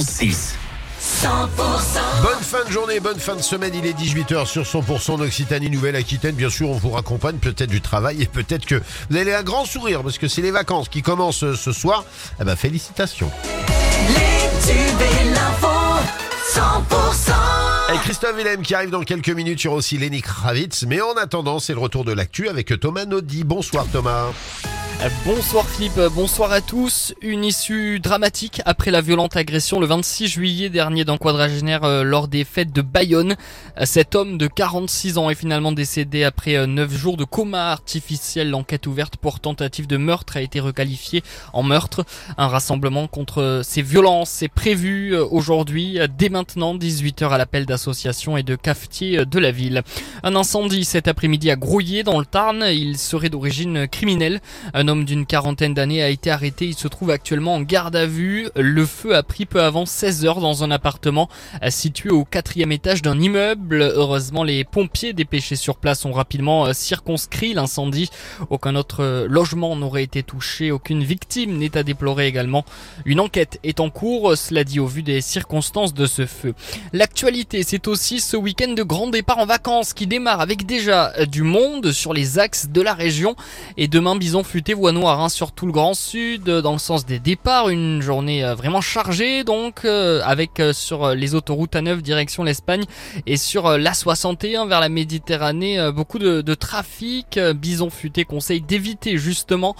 91.6. Bonne fin de journée, bonne fin de semaine, il est 18h sur 100% d'Occitanie Nouvelle-Aquitaine. Bien sûr, on vous raccompagne peut-être du travail et peut-être que vous allez un grand sourire parce que c'est les vacances qui commencent euh, ce soir. Eh ben, félicitations. Les tubes et l'info, 100%. Et Christophe Willem qui arrive dans quelques minutes, il y aura aussi Lenny Kravitz. Mais en attendant, c'est le retour de l'actu avec Thomas Naudy. Bonsoir Thomas. Bonsoir Philippe, bonsoir à tous. Une issue dramatique après la violente agression le 26 juillet dernier d'un quadragénaire euh, lors des fêtes de Bayonne. Euh, Cet homme de 46 ans est finalement décédé après 9 jours de coma artificiel. L'enquête ouverte pour tentative de meurtre a été requalifiée en meurtre. Un rassemblement contre ces violences est prévu euh, aujourd'hui, dès maintenant, 18h à l'appel d'associations et de cafetiers de la ville. Un incendie cet après-midi à Grouillé dans le Tarn. Il serait d'origine criminelle. Homme d'une quarantaine d'années a été arrêté. Il se trouve actuellement en garde à vue. Le feu a pris peu avant 16 heures dans un appartement euh, situé au quatrième étage d'un immeuble. Heureusement, les pompiers dépêchés sur place ont rapidement euh, circonscrit l'incendie. Aucun autre euh, logement n'aurait été touché. Aucune victime n'est à déplorer également. Une enquête est en cours. Cela dit au vu des circonstances de ce feu. L'actualité, c'est aussi ce week-end de grand départ en vacances qui démarre avec déjà du monde sur les axes de la région. Et demain, Bison Futé voie noire hein, sur tout le Grand Sud euh, dans le sens des départs. Une journée euh, vraiment chargée donc euh, avec sur les autoroutes à 9 direction l'Espagne et sur euh, l'A61 vers la Méditerranée beaucoup de, trafic. Bison Futé conseille d'éviter justement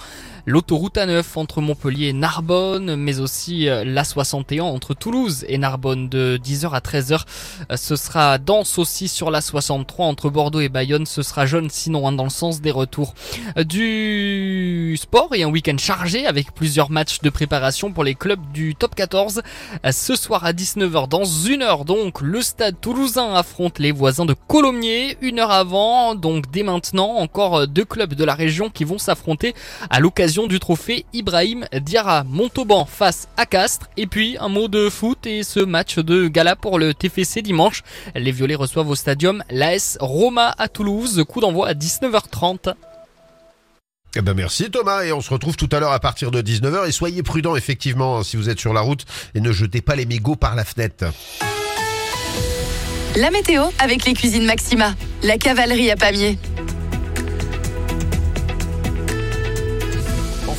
l'autoroute A9 entre Montpellier et Narbonne, mais aussi euh, l'A61 entre Toulouse et Narbonne de 10h à 13h. Euh, Ce sera dense aussi sur l'A63 entre Bordeaux et Bayonne. Ce sera jaune sinon hein, dans le sens des retours. Euh, Du sport et un week-end chargé avec plusieurs matchs de préparation pour les clubs du top 14. Euh, Ce soir à 19h, dans une heure donc, le stade toulousain affronte les voisins de Colomiers. Une heure avant, donc dès maintenant, encore deux clubs de la région qui vont s'affronter à l'occasion du trophée Ibrahim Diarra. Montauban face à Castres. Et puis un mot de foot et ce match de gala pour le TFC dimanche. Les Violets reçoivent au stadium l'AS Roma à Toulouse. Coup d'envoi à 19h30. Eh ben merci Thomas et on se retrouve tout à l'heure à partir de 19h et soyez prudents effectivement hein, si vous êtes sur la route et ne jetez pas les mégots par la fenêtre. La météo avec les cuisines Maxima. La cavalerie à Pamiers.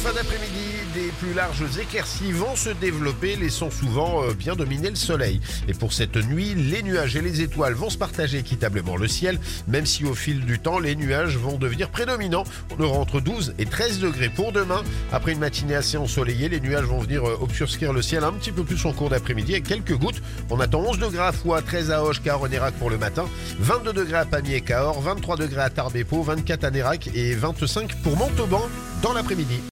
Fin d'après-midi, des plus larges éclaircies vont se développer, laissant souvent euh, bien dominer le soleil. Et pour cette nuit, les nuages et les étoiles vont se partager équitablement le ciel, même si au fil du temps, les nuages vont devenir prédominants. On aura entre 12 et 13 degrés pour demain. Après une matinée assez ensoleillée, les nuages vont venir euh, obscurcir le ciel un petit peu plus en cours d'après-midi avec quelques gouttes. On attend 11 degrés à Foix, 13 à Hoche, Nérac pour le matin, 22 degrés à Pamiers Cahors, 23 degrés à Tarbes et Pau, 24 à Nérac et 25 pour Montauban dans l'après-midi.